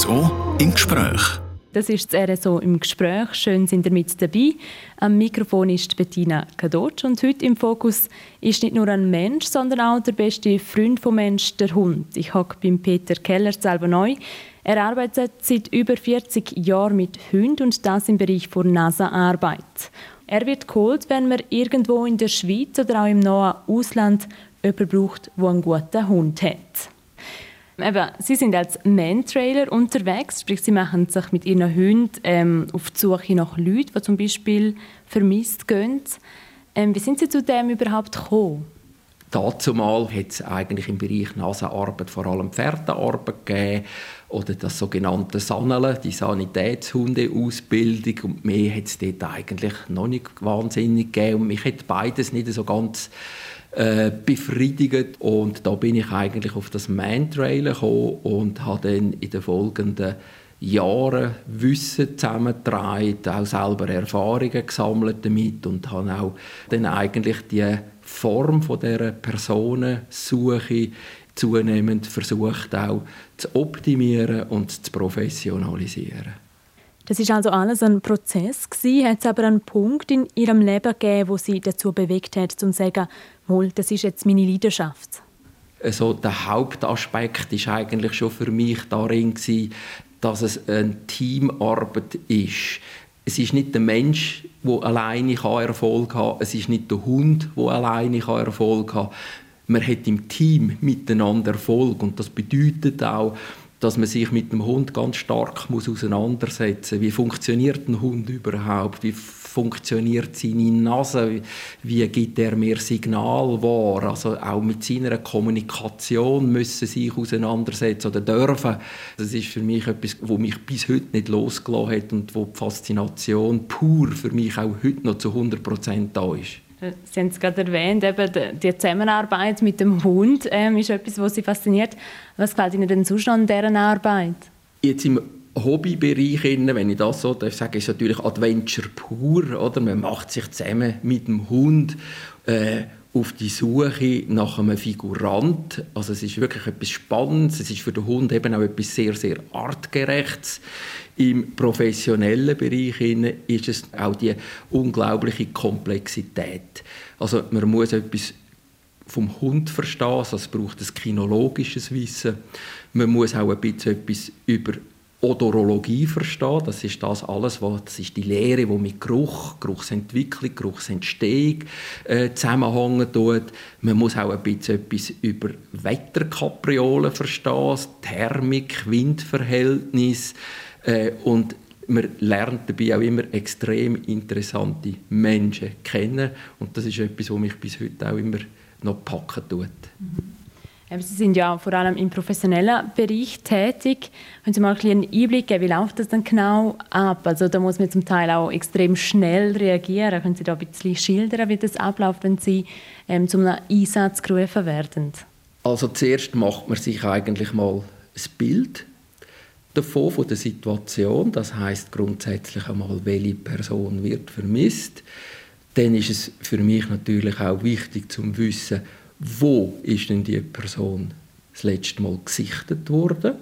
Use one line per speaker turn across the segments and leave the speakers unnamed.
RSO im Gespräch.
Das ist das RSO im Gespräch. Schön sind ihr mit dabei. Am Mikrofon ist Bettina Kadotsch und heute im Fokus ist nicht nur ein Mensch, sondern auch der beste Freund vom Mensch, der Hund. Ich hocke beim Peter Keller selber neu. Er arbeitet seit über 40 Jahren mit Hunden und das im Bereich von NASA-Arbeit. Er wird geholt, wenn man irgendwo in der Schweiz oder auch im nahen Ausland jemanden braucht, der einen guten Hund hat. Eben, sie sind als Man-Trailer unterwegs, sprich sie machen sich mit ihren Hunden ähm, auf die Suche nach Leuten, die zum Beispiel vermisst gehen. Ähm, wie sind Sie zu dem überhaupt gekommen?
Dazumal hat es eigentlich im Bereich Nasenarbeit vor allem Pferdearbeit gegeben oder das sogenannte Saneln, die Sanitätshundeausbildung und mehr hat es dort eigentlich noch nicht wahnsinnig gegeben und mich hat beides nicht so ganz äh, befriedigt. Und da bin ich eigentlich auf das Man-Trail gekommen und habe dann in den folgenden Jahren Wissen zusammengetragen, auch selber Erfahrungen gesammelt damit und habe auch dann eigentlich die Form von dieser Personensuche zunehmend versucht auch zu optimieren und zu professionalisieren.
Das ist also alles ein Prozess gewesen. Hat es aber einen Punkt in Ihrem Leben gegeben, wo Sie dazu bewegt hat, zu sagen, Mal, das ist jetzt meine Leidenschaft?
Also der Hauptaspekt ist eigentlich schon für mich darin gewesen, dass es eine Teamarbeit ist. Es ist nicht der Mensch, der alleine Erfolg kann. Es ist nicht der Hund, der alleine Erfolg kann. Man hat im Team miteinander Erfolg. Und das bedeutet auch, dass man sich mit dem Hund ganz stark muss auseinandersetzen muss. Wie funktioniert ein Hund überhaupt? Wie funktioniert seine Nase? Wie gibt er mir Signal wahr? Also auch mit seiner Kommunikation müssen sich auseinandersetzen oder dürfen. Das ist für mich etwas, wo mich bis heute nicht losgelassen hat und wo die Faszination pur für mich auch heute noch zu 100 Prozent da ist.
Sie haben es gerade erwähnt, eben die Zusammenarbeit mit dem Hund ähm, ist etwas, was Sie fasziniert. Was gefällt Ihnen denn sonst an dieser Arbeit?
Jetzt im Hobbybereich, wenn ich das so darf sagen, ist natürlich Adventure pur. Oder? Man macht sich zusammen mit dem Hund äh, auf die Suche nach einem Figurant. Also es ist wirklich etwas Spannendes. Es ist für den Hund eben auch etwas sehr, sehr artgerechtes. Im professionellen Bereich ist es auch die unglaubliche Komplexität. Also man muss etwas vom Hund verstehen, also es braucht ein kinologisches Wissen. Man muss auch ein bisschen etwas über Odorologie verstehen. Das ist das alles, was, das ist die Lehre, die mit Geruch, Geruchsentwicklung, Geruchsentstehung äh, zusammenhängen tut. Man muss auch ein bisschen etwas über Wetterkapriolen verstehen, Thermik, Windverhältnis äh, und man lernt dabei auch immer extrem interessante Menschen kennen und das ist etwas, was mich bis heute auch immer noch packen tut. Mhm.
Sie sind ja vor allem im professionellen Bereich tätig. Können Sie mal einen Einblick geben, wie läuft das dann genau ab? Also da muss man zum Teil auch extrem schnell reagieren. Können Sie da ein bisschen schildern, wie das abläuft, wenn Sie ähm, zum Einsatz gerufen werden?
Also zuerst macht man sich eigentlich mal ein Bild davon, von der Situation. Das heißt grundsätzlich einmal, welche Person wird vermisst. Dann ist es für mich natürlich auch wichtig zu wissen, wo ist denn die Person das letzte Mal gesichtet worden.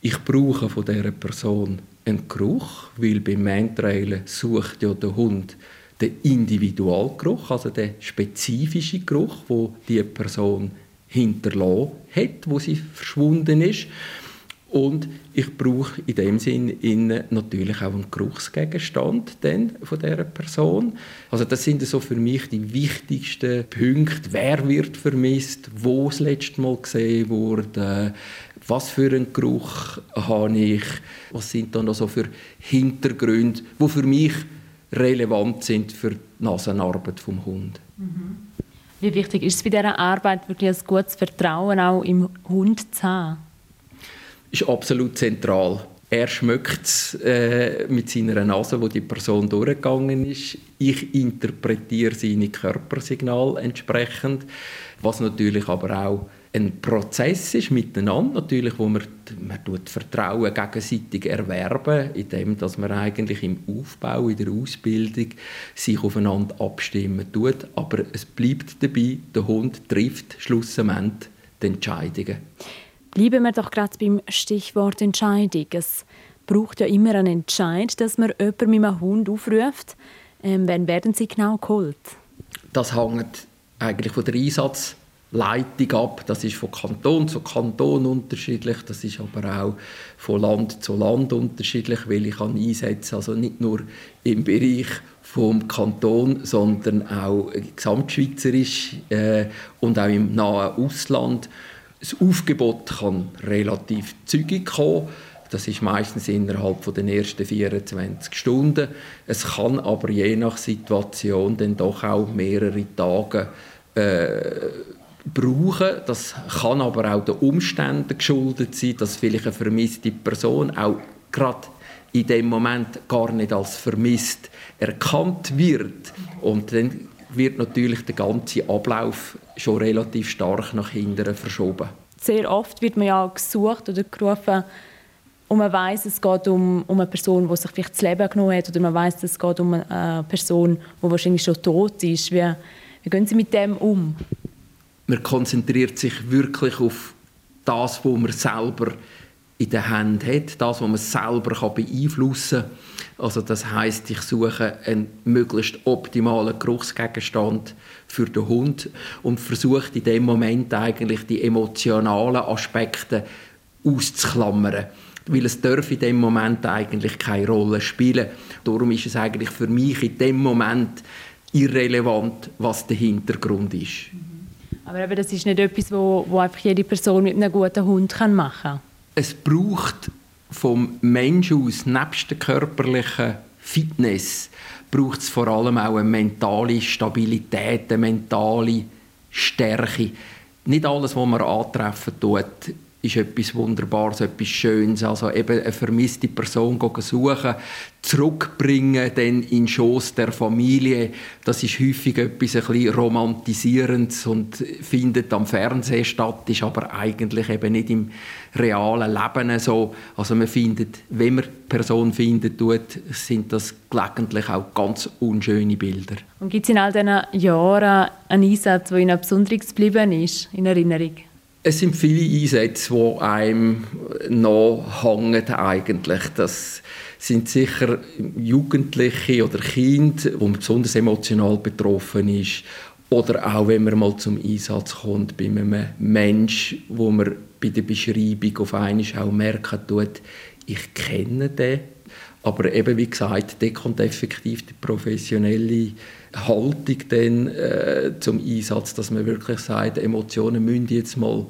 Ich brauche von dieser Person einen Geruch, weil beim Mantrailen sucht ja der Hund den Individualgeruch, also den spezifischen Geruch, wo die Person hinterlassen hat, wo sie verschwunden ist. Und ich brauche in dem Sinn natürlich auch einen Geruchsgegenstand von dieser Person. Also das sind so für mich die wichtigsten Punkte. Wer wird vermisst? Wo das letzte Mal gesehen wurde? Was für einen Geruch habe ich? Was sind da noch so für Hintergründe, die für mich relevant sind für die Nasenarbeit vom Hund? Mhm.
Wie wichtig ist es bei dieser Arbeit wirklich ein gutes Vertrauen auch im Hund zu haben?
Ist absolut zentral. Er schmeckt es äh, mit seiner Nase, wo die Person durchgegangen ist. Ich interpretiere seine Körpersignal entsprechend, was natürlich aber auch ein Prozess ist miteinander natürlich, wo man, man tut Vertrauen gegenseitig erwerben, indem dass man eigentlich im Aufbau, in der Ausbildung sich aufeinander abstimmen tut. Aber es bleibt dabei, der Hund trifft schlussendlich die Entscheidungen.
Bleiben wir doch gerade beim Stichwort Entscheidung. Es braucht ja immer einen Entscheid, dass man jemanden mit einem Hund aufruft. Ähm, wann werden sie genau geholt?
Das hängt eigentlich von der Einsatzleitung ab. Das ist von Kanton zu Kanton unterschiedlich. Das ist aber auch von Land zu Land unterschiedlich, weil ich kann also nicht nur im Bereich vom Kanton, sondern auch gesamtschweizerisch äh, und auch im nahen Ausland. Das Aufgebot kann relativ zügig kommen. Das ist meistens innerhalb von den ersten 24 Stunden. Es kann aber je nach Situation dann doch auch mehrere Tage äh, brauchen. Das kann aber auch den Umständen geschuldet sein, dass vielleicht eine vermisste Person auch gerade in dem Moment gar nicht als vermisst erkannt wird. Und dann wird natürlich der ganze Ablauf schon relativ stark nach hinten verschoben.
Sehr oft wird man ja gesucht oder gerufen, und man weiß, es geht um, um eine Person, die sich vielleicht das Leben genommen hat, oder man weiß, es geht um eine Person, die wahrscheinlich schon tot ist. Wie, wie gehen Sie mit dem um?
Man konzentriert sich wirklich auf das, was man selber in der Hand hat, das, was man selber beeinflussen kann. Also das heißt, ich suche einen möglichst optimalen Geruchsgegenstand für den Hund und versuche in dem Moment eigentlich die emotionalen Aspekte auszuklammern weil es darf in dem Moment eigentlich keine Rolle spielen. Darum ist es eigentlich für mich in dem Moment irrelevant, was der Hintergrund ist.
Aber eben, das ist nicht etwas, wo, wo einfach jede Person mit einem guten Hund machen kann.
Es braucht vom Menschen aus, nebst der körperlichen Fitness, braucht es vor allem auch eine mentale Stabilität, eine mentale Stärke. Nicht alles, was man antreffen tut, ist etwas Wunderbares, etwas Schönes. Also eben eine vermisste Person suchen, zurückbringen dann in den Schoss der Familie. Das ist häufig etwas ein Romantisierendes und findet am Fernsehen statt, ist aber eigentlich eben nicht im realen Leben so. Also man findet, wenn man Person findet, tut, sind das gelegentlich auch ganz unschöne Bilder.
Und gibt es in all diesen Jahren einen Einsatz, der Ihnen besonders geblieben ist, in Erinnerung?
Es sind viele Einsätze, die einem nachhängen eigentlich. Das sind sicher Jugendliche oder Kinder, wo man besonders emotional betroffen ist. Oder auch, wenn man mal zum Einsatz kommt bei einem Mensch, wo man bei der Beschreibung auf einmal auch merken tut, ich kenne den. Aber eben, wie gesagt, da kommt effektiv die professionelle Haltung dann, äh, zum Einsatz, dass man wirklich sagt, Emotionen müssen jetzt mal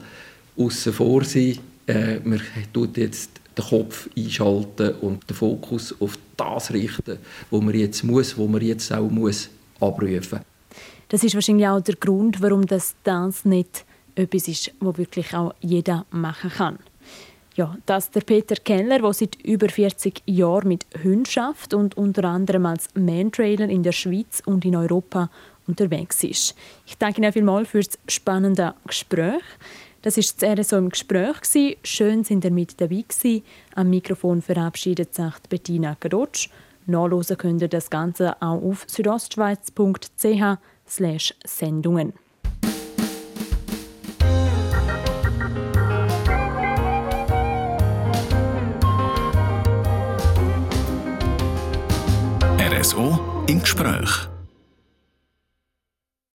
außen vor sein. Äh, man tut jetzt den Kopf einschalten und den Fokus auf das richten, wo man jetzt muss, wo man jetzt auch muss abrufen.
Das ist wahrscheinlich auch der Grund, warum das, das nicht etwas ist, was wirklich auch jeder machen kann. Ja, das der Peter Keller, der seit über 40 Jahren mit Hunden schafft und unter anderem als Mantrailer in der Schweiz und in Europa unterwegs ist. Ich danke Ihnen vielmals für das spannende Gespräch. Das ist das RSO im Gespräch. Schön, sind ihr mit dabei gewesen. Am Mikrofon verabschiedet sich Bettina Grotsch. Nachlesen könnt ihr das Ganze auch auf südostschweiz.ch Sendungen.
RSO im Gespräch.